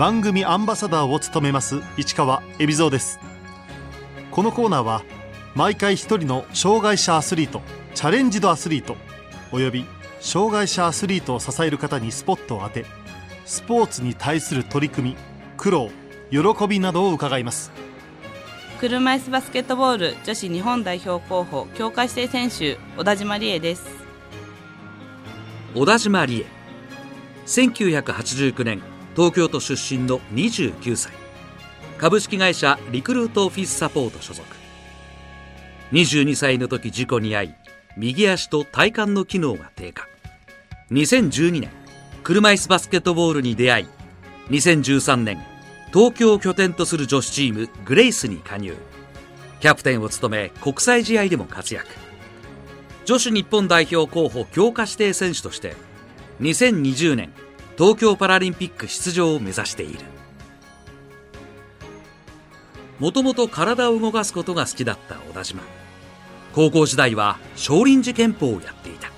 番組アンバサダーを務めます市川恵比蔵です。このコーナーは毎回一人の障害者アスリートチャレンジドアスリートおよび障害者アスリートを支える方にスポットを当てスポーツに対する取り組み苦労喜びなどを伺います。車椅子バスケットボール女子日本代表候補強化指定選手小田島理恵です。小田島理恵。1989年東京都出身の29歳。株式会社リクルートオフィスサポート所属。22歳の時事故に遭い右足と体幹の機能が低下。2012年車椅子バスケットボールに出会い2013年東京を拠点とする女子チームグレイスに加入。キャプテンを務め国際試合でも活躍。女子日本代表候補強化指定選手として2020年東京パラリンピック出場を目指している。もともと体を動かすことが好きだった小田島。高校時代は少林寺拳法をやっていた。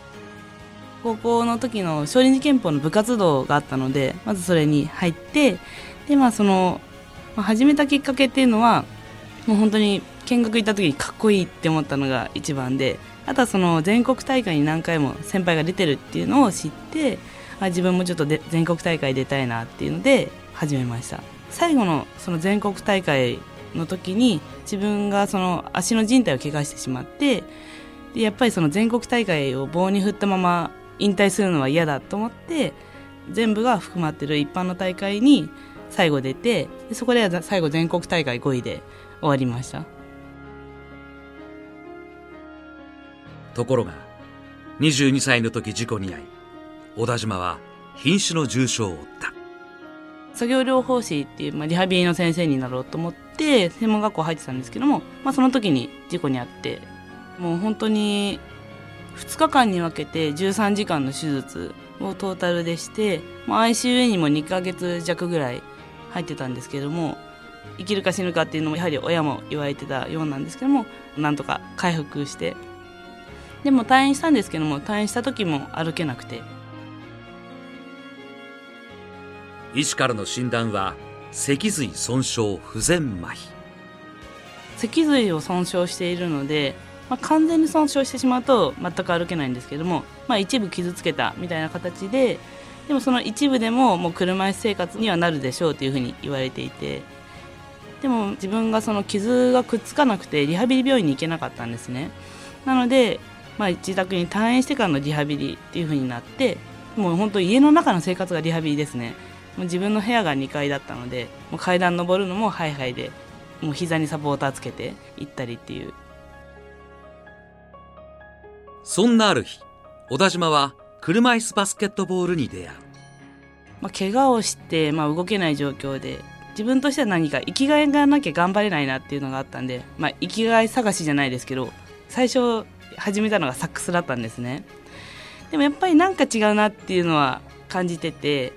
高校の時の少林寺拳法の部活動があったのでまずそれに入ってでまあその、まあ、始めたきっかけっていうのはもう本当に見学行った時にかっこいいって思ったのが一番であとはその全国大会に何回も先輩が出てるっていうのを知ってあ自分もちょっとで全国大会出たいなっていうので始めました。最後のその全国大会の時に自分がその足の靭帯を怪我してしまってでやっぱりその全国大会を棒に振ったまま引退するのは嫌だと思って全部が含まってる一般の大会に最後出てでそこで最後全国大会5位で終わりました。ところが22歳の時事故に遭い小田島は瀕死の重傷を負った。作業療法士っていう、まあ、リハビリの先生になろうと思って専門学校入ってたんですけども、まあ、その時に事故に遭ってもう本当に2日間に分けて13時間の手術をトータルでしてもう ICU にも2ヶ月弱ぐらい入ってたんですけども生きるか死ぬかっていうのもやはり親も言われてたようなんですけどもなんとか回復してでも退院したんですけども退院した時も歩けなくて医師からの診断は脊髄損傷不全麻痺。脊髄を損傷しているので、まあ、完全に損傷してしまうと全く歩けないんですけども、まあ、一部傷つけたみたいな形ででもその一部でももう車椅子生活にはなるでしょうというふうに言われていてでも自分がその傷がくっつかなくてリハビリ病院に行けなかったんですね。なので、まあ、自宅に退院してからのリハビリっていうふうになってもう本当家の中の生活がリハビリですね。もう自分の部屋が2階だったのでもう階段登るのもハイハイでもう膝にサポーターつけて行ったりっていう。そんなある日小田島は車椅子バスケットボールに出会う、まあ、怪我をして、まあ、動けない状況で自分としては何か生きがいがなきゃ頑張れないなっていうのがあったんで、まあ、生きがい探しじゃないですけど最初始めたのがサックスだったんですね。でもやっぱりなんか違うなっていうのは感じてて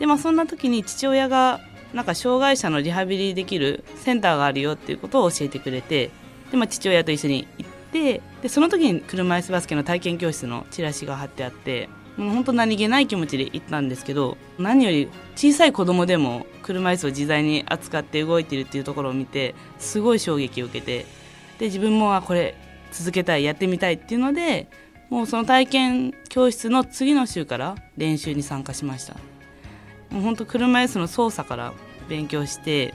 でまあそんな時に父親がなんか障害者のリハビリできるセンターがあるよっていうことを教えてくれてで、まあ、父親と一緒に行ってでその時に車椅子バスケの体験教室のチラシが貼ってあってもう本当何気ない気持ちで行ったんですけど何より小さい子供でも車椅子を自在に扱って動いてるっていうところを見てすごい衝撃を受けてで自分もあこれ続けたいやってみたいっていうのでもうその体験教室の次の週から練習に参加しました。もう本当車椅子の操作から勉強して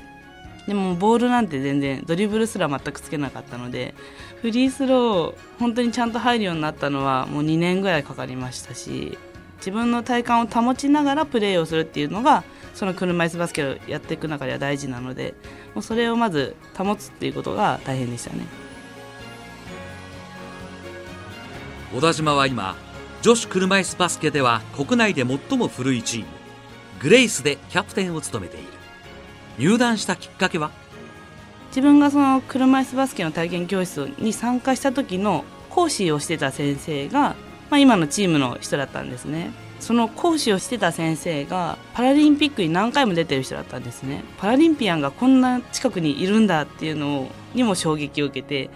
でもボールなんて全然ドリブルすら全くつけなかったのでフリースロー本当にちゃんと入るようになったのはもう2年ぐらいかかりましたし自分の体幹を保ちながらプレーをするっていうのがその車椅子バスケをやっていく中では大事なのでもうそれをまず保つっていうことが大変でしたね。小田島は今女子車椅子バスケでは国内で最も古いチーム。グレイスでキャプテンを務めている。入団したきっかけは？自分がその車椅子バスケの体験教室に参加した時の講師をしてた先生が、まあ、今のチームの人だったんですね。その講師をしてた先生がパラリンピックに何回も出てる人だったんですね。パラリンピアンがこんな近くにいるんだっていうのにも衝撃を受けて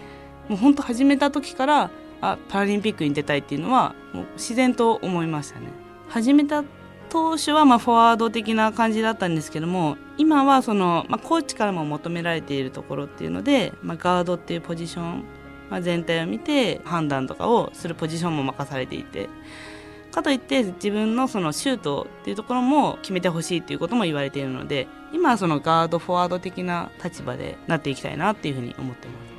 もう本当始めた時からあパラリンピックに出たいっていうのはもう自然と思いましたね。始めた当初はまあフォワード的な感じだったんですけども今はその、まあ、コーチからも求められているところっていうので、まあ、ガードっていうポジション、まあ、全体を見て判断とかをするポジションも任されていてかといって自分のそのシュートっていうところも決めてほしいっていうことも言われているので今はそのガードフォワード的な立場でなっていきたいなっていうふうに思ってます。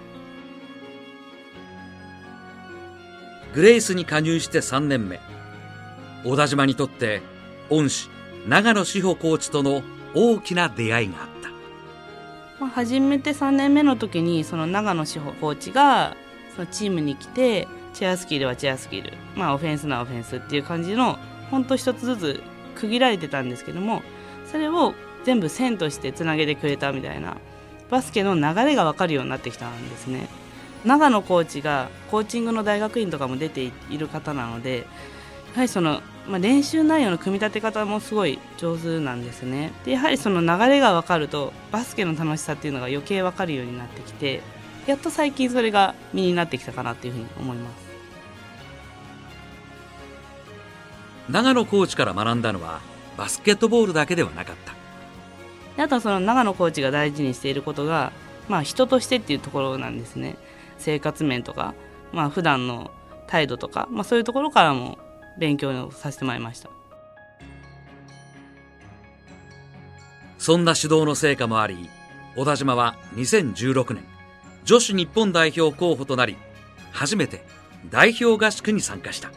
グレイスに加入して3年目。小田島にとって恩師長野志保コーチとの大きな出会いがあった。まあ、初めて3年目の時にその長野志保コーチがそのチームに来てチェアスキルはチェアスキル、まあ、オフェンスなオフェンスっていう感じの本当一つずつ区切られてたんですけどもそれを全部線としてつなげてくれたみたいなバスケの流れが分かるようになってきたんですね。長野コーチがコーチングの大学院とかも出ている方なのでやはりその、まあ、練習内容の組み立て方もすごい上手なんですね。でやはりその流れが分かるとバスケの楽しさっていうのが余計分かるようになってきてやっと最近それが身になってきたかなっていうふうに思います。長野コーチから学んだのはバスケットボールだけではなかった。であとはその長野コーチが大事にしていることが、まあ、人としてっていうところなんですね。生活面とか、まあ普段の態度とか、まあ、そういうところからも勉強をさせてもらいましたそんな指導の成果もあり小田島は2016年女子日本代表候補となり初めて代表合宿に参加した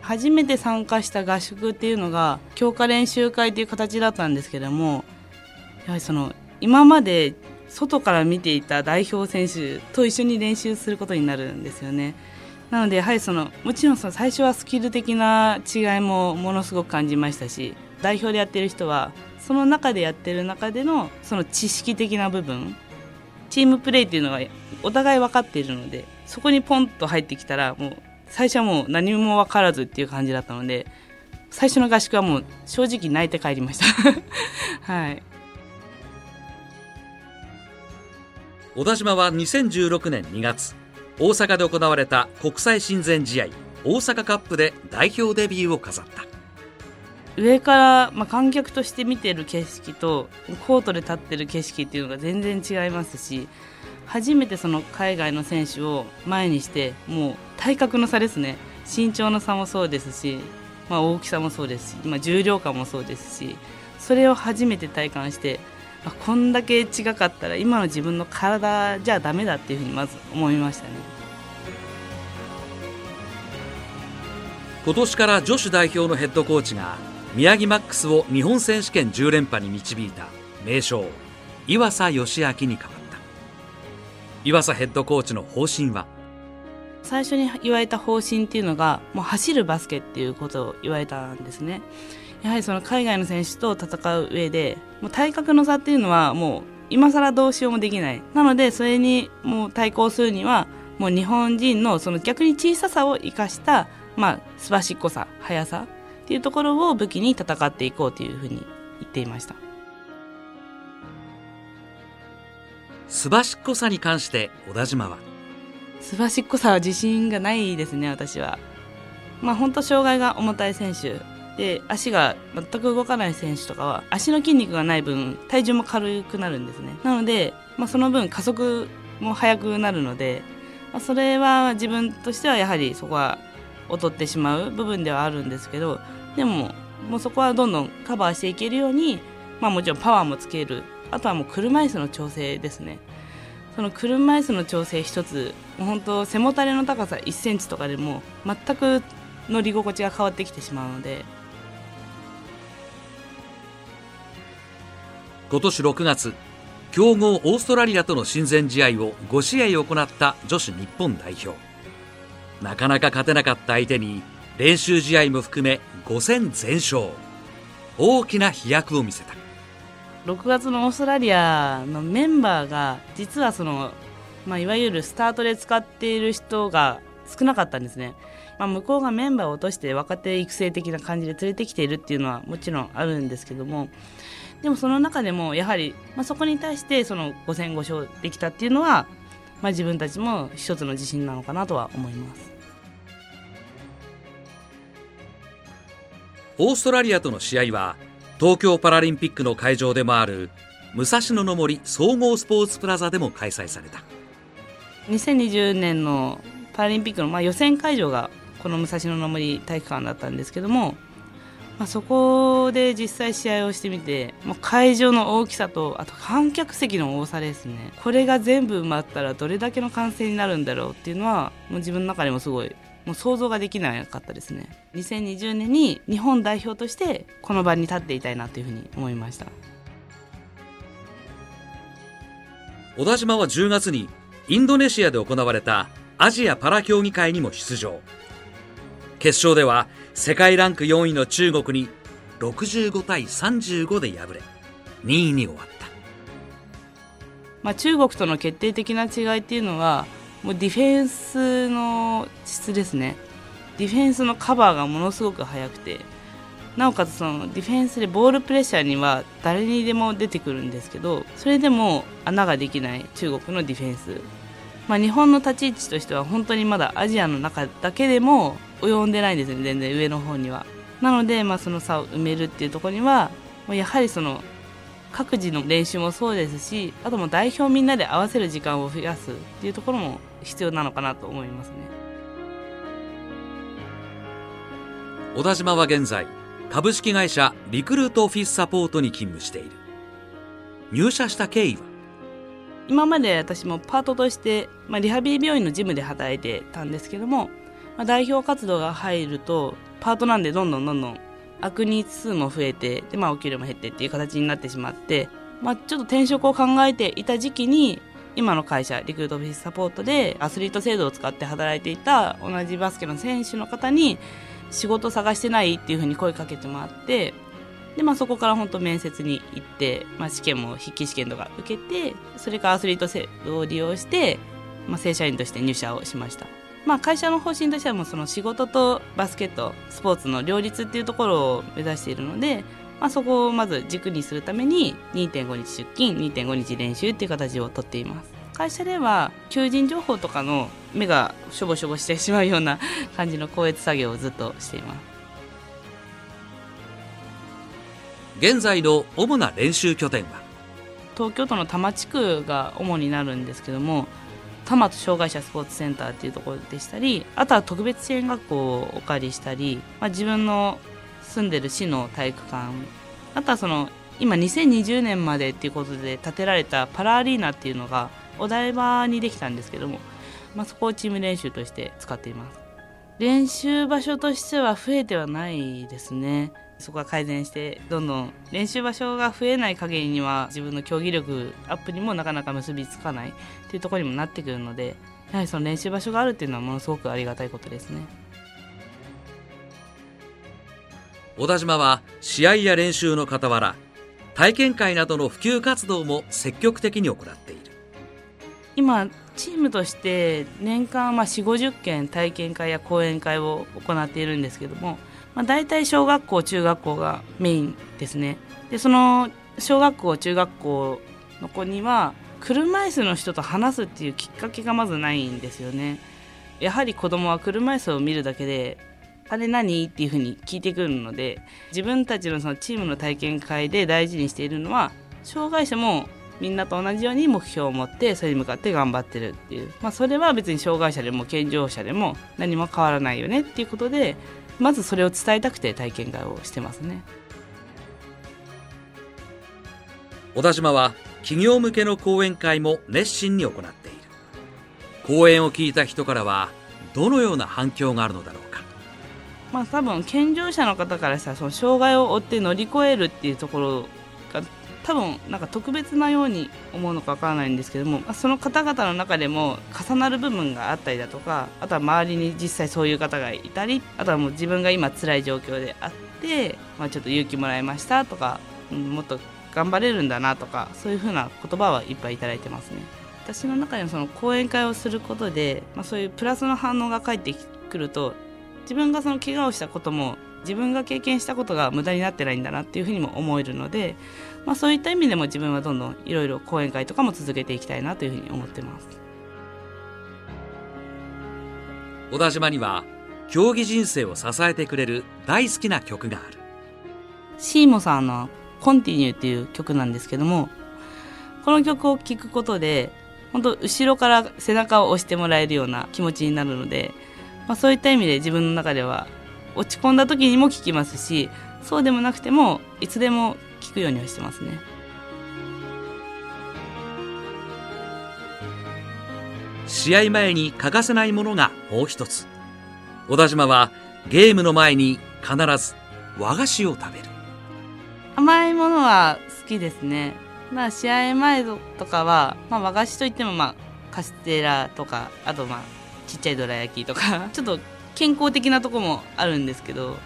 初めて参加した合宿っていうのが強化練習会っていう形だったんですけどもやはりその今まで外から見ていた代表選手と一緒に練習することになるんですよね。なのでやはりそのもちろんその最初はスキル的な違いもものすごく感じましたし代表でやってる人はその中でやってる中でのその知識的な部分チームプレーっていうのがお互い分かっているのでそこにポンと入ってきたらもう最初はもう何も分からずっていう感じだったので最初の合宿はもう正直泣いて帰りました。はい。小田島は2016年2月。大阪で行われた国際親善試合大阪カップで代表デビューを飾った。上から、まあ、観客として見てる景色とコートで立ってる景色っていうのが全然違いますし初めてその海外の選手を前にしてもう体格の差ですね。身長の差もそうですし、まあ、大きさもそうですし、まあ、重量感もそうですしそれを初めて体感してあこんだけ違かったら今の自分の体じゃダメだっていうふうにまず思いましたね。今年から女子代表のヘッドコーチが宮城マックスを日本選手権10連覇に導いた名将岩佐義明に変わった。岩佐ヘッドコーチの方針は？最初に言われた方針っていうのがもう走るバスケっていうことを言われたんですねやはりその海外の選手と戦う上でもう体格の差っていうのはもう今更どうしようもできない。なのでそれにもう対抗するにはもう日本人のその逆に小ささを生かしたまあすばしっこさ速さっていうところを武器に戦っていこうというふうに言っていました。すばしっこさに関して小田島は？すばしっこさは自信がないですね私は。まあ本当障害が重たい選手で足が全く動かない選手とかは足の筋肉がない分体重も軽くなるんですね。なので、まあ、その分加速も速くなるので、まあ、それは自分としてはやはりそこは劣ってしまう部分ではあるんですけどでももうそこはどんどんカバーしていけるように、まあ、もちろんパワーもつける。あとはもう車椅子の調整ですね。その車椅子の調整一つ本当背もたれの高さ1センチとかでも全く乗り心地が変わってきてしまうので今年6月強豪オーストラリアとの親善試合を5試合行った女子日本代表。なかなか勝てなかった相手に練習試合も含め5戦全勝。大きな飛躍を見せた。6月のオーストラリアのメンバーが実はその、まあ、いわゆるスタートで使っている人が少なかったんですね、まあ、向こうがメンバーを落として若手育成的な感じで連れてきているっていうのはもちろんあるんですけどもでもその中でもやはり、まあ、そこに対してその5戦5勝できたっていうのは、まあ、自分たちも一つの自信なのかなとは思います。オーストラリアとの試合は東京パラリンピックの会場でもある武蔵野の森総合スポーツプラザでも開催された。2020年のパラリンピックのまあ予選会場がこの武蔵野の森体育館だったんですけども、まあ、そこで実際試合をしてみてもう会場の大きさとあと観客席の多さですね。これが全部埋まったらどれだけの歓声になるんだろうっていうのはもう自分の中でもすごいもう想像ができなかったですね。2020年に日本代表としてこの場に立っていたいなというふうに思いました。小田島は10月にインドネシアで行われたアジアパラ競技会にも出場。決勝では世界ランク4位の中国に65対35で敗れ2位に終わった。まあ、中国との決定的な違いっていうのはもうディフェンスの質ですね。ディフェンスのカバーがものすごく速くてなおかつそのディフェンスでボールプレッシャーには誰にでも出てくるんですけどそれでも穴ができない中国のディフェンス、まあ、日本の立ち位置としては本当にまだアジアの中だけでも及んでないんですね全然上の方には。なので、まあ、その差を埋めるっていうところにはもうやはりその各自の練習もそうですしあとも代表みんなで合わせる時間を増やすっていうところも必要なのかなと思いますね。小田島は現在株式会社リクルートオフィスサポートに勤務している。入社した経緯は？今まで私もパートとして、まあ、リハビリ病院のジムで働いてたんですけども、まあ、代表活動が入るとパートなんでどんどんどんどん悪日数も増えてで、まあ、お給料も減ってっていう形になってしまって、まあ、ちょっと転職を考えていた時期に今の会社リクルートオフィスサポートでアスリート制度を使って働いていた同じバスケの選手の方に仕事探してないっていうふうに声かけてもらってで、まあ、そこから本当面接に行って、まあ、試験も筆記試験とか受けてそれからアスリート制度を利用して、まあ、正社員として入社をしました。まあ、会社の方針としてはもうその仕事とバスケットスポーツの両立っていうところを目指しているので、まあ、そこをまず軸にするために2.5日出勤2.5日練習っていう形をとっています。会社では求人情報とかの目がしょぼしょぼしてしまうような感じの校閲作業をずっとしています。現在の主な練習拠点は？東京都の多摩地区が主になるんですけども多摩障害者スポーツセンターっていうところでしたりあとは特別支援学校をお借りしたり、まあ、自分の住んでる市の体育館あとはその今2020年までっていうことで建てられたパラアリーナっていうのがお台場にできたんですけども、まあ、そこをチーム練習として使っています。練習場所としては増えてはないですね。そこは改善してどんどん練習場所が増えない限りには自分の競技力アップにもなかなか結びつかないっていうところにもなってくるのでやはりその練習場所があるっていうのはものすごくありがたいことですね。小田島は試合や練習の傍ら体験会などの普及活動も積極的に行っている。今チームとして年間まあ4 5 0件体験会や講演会を行っているんですけども、まあ、大体小学校中学校がメインですね。でその小学校中学校の子には車椅子の人と話すっていうきっかけがまずないんですよね。やはり子供は車椅子を見るだけであれ何？っていうふうに聞いてくるので自分たちのそのチームの体験会で大事にしているのは障害者もみんなと同じように目標を持ってそれに向かって頑張ってるっていう、まあ、それは別に障害者でも健常者でも何も変わらないよねっていうことでまずそれを伝えたくて体験会をしてますね。小田島は企業向けの講演会も熱心に行っている。講演を聞いた人からはどのような反響があるのだろうか。まあ多分健常者の方からしたらその障害を負って乗り越えるっていうところが多分なんか特別なように思うのかわからないんですけども、その方々の中でも重なる部分があったりだとかあとは周りに実際そういう方がいたりあとはもう自分が今辛い状況であって、まあ、ちょっと勇気もらいましたとか、うん、もっと頑張れるんだなとかそういうふうな言葉はいっぱいいただいてますね。私の中でのその講演会をすることで、まあ、そういうプラスの反応が返ってくると自分がその怪我をしたことも自分が経験したことが無駄になってないんだなっていうふうにも思えるので、まあ、そういった意味でも自分はどんどんいろいろ講演会とかも続けていきたいなというふうに思ってます。小田島には競技人生を支えてくれる大好きな曲がある。シーモさんの「コンティニュー」っていう曲なんですけどもこの曲を聴くことで本当後ろから背中を押してもらえるような気持ちになるので、まあ、そういった意味で自分の中では落ち込んだ時にも聴きますしそうでもなくてもいつでも聴くようにはしてますね。試合前に欠かせないものがもう一つ。小田島はゲームの前に必ず和菓子を食べる。甘いものは好きですね。まあ試合前とかは、まあ、和菓子といってもまあカステラとかあとまあちっちゃいどら焼きとか。ちょっと健康的なとこもあるんですけど、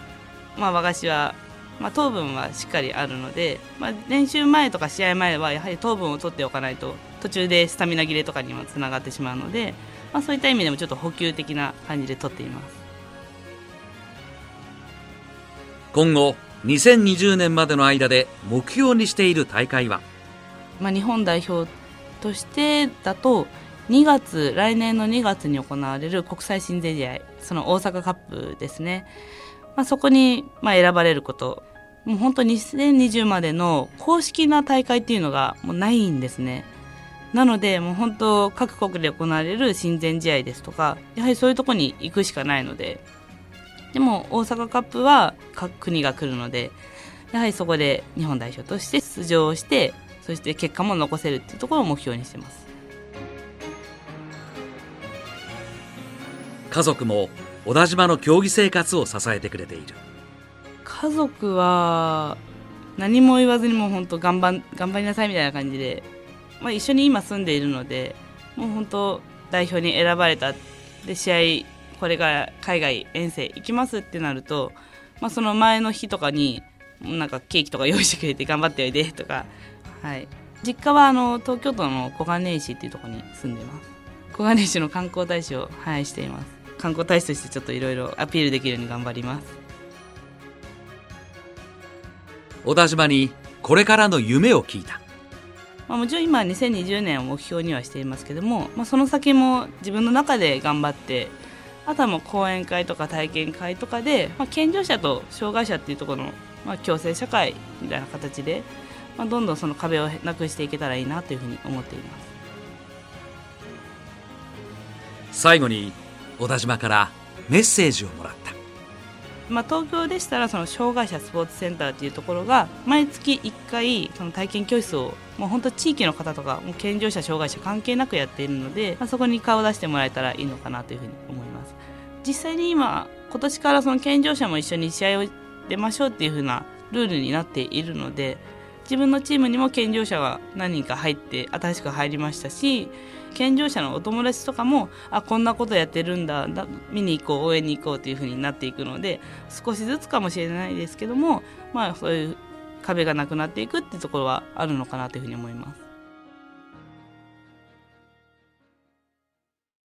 まあ、和菓子は、まあ、糖分はしっかりあるので、まあ、練習前とか試合前はやはり糖分を取っておかないと途中でスタミナ切れとかにもつながってしまうので、まあ、そういった意味でもちょっと補給的な感じで取っています。今後2020年までの間で目標にしている大会は？まあ、日本代表としてだと2月来年の2月に行われる国際親善試合その大阪カップですね、まあ、そこにまあ選ばれること。もう本当に2020までの公式な大会っていうのがもうないんですね。なのでもう本当各国で行われる親善試合ですとかやはりそういうとこに行くしかないので。でも大阪カップは各国が来るのでやはりそこで日本代表として出場してそして結果も残せるっていうところを目標にしてます。家族も小田島の競技生活を支えてくれている。家族は何も言わずにもう本当頑張頑張りなさいみたいな感じで、まあ、一緒に今住んでいるのでもう本当代表に選ばれたで試合これから海外遠征行きますってなると、まあ、その前の日とかになんかケーキとか用意してくれて頑張っておいでとか、はい、実家はあの東京都の小金井市っていうところに住んでます。小金井市の観光大使を、はい、しています。観光大使としてちょっといろいろアピールできるように頑張ります。小田島にこれからの夢を聞いた。まあ、もちろん今2020年を目標にはしていますけども、まあ、その先も自分の中で頑張ってあとはもう講演会とか体験会とかで、まあ、健常者と障害者っていうところの、まあ、共生社会みたいな形で、まあ、どんどんその壁をなくしていけたらいいなというふうに思っています。最後に小田島からメッセージをもらった。まあ、東京でしたらその障害者スポーツセンターっていうところが毎月1回その体験教室をもう本当地域の方とかもう健常者障害者関係なくやっているので、まあ、そこに顔を出してもらえたらいいのかなというふうに思います。実際に今今年からその健常者も一緒に試合を出ましょうっていうふうなルールになっているので自分のチームにも健常者が何人か入って新しく入りましたし健常者のお友達とかもあこんなことやってるんだ見に行こう応援に行こうというふうになっていくので少しずつかもしれないですけどもまあそういう壁がなくなっていくっていうところはあるのかなというふうに思います。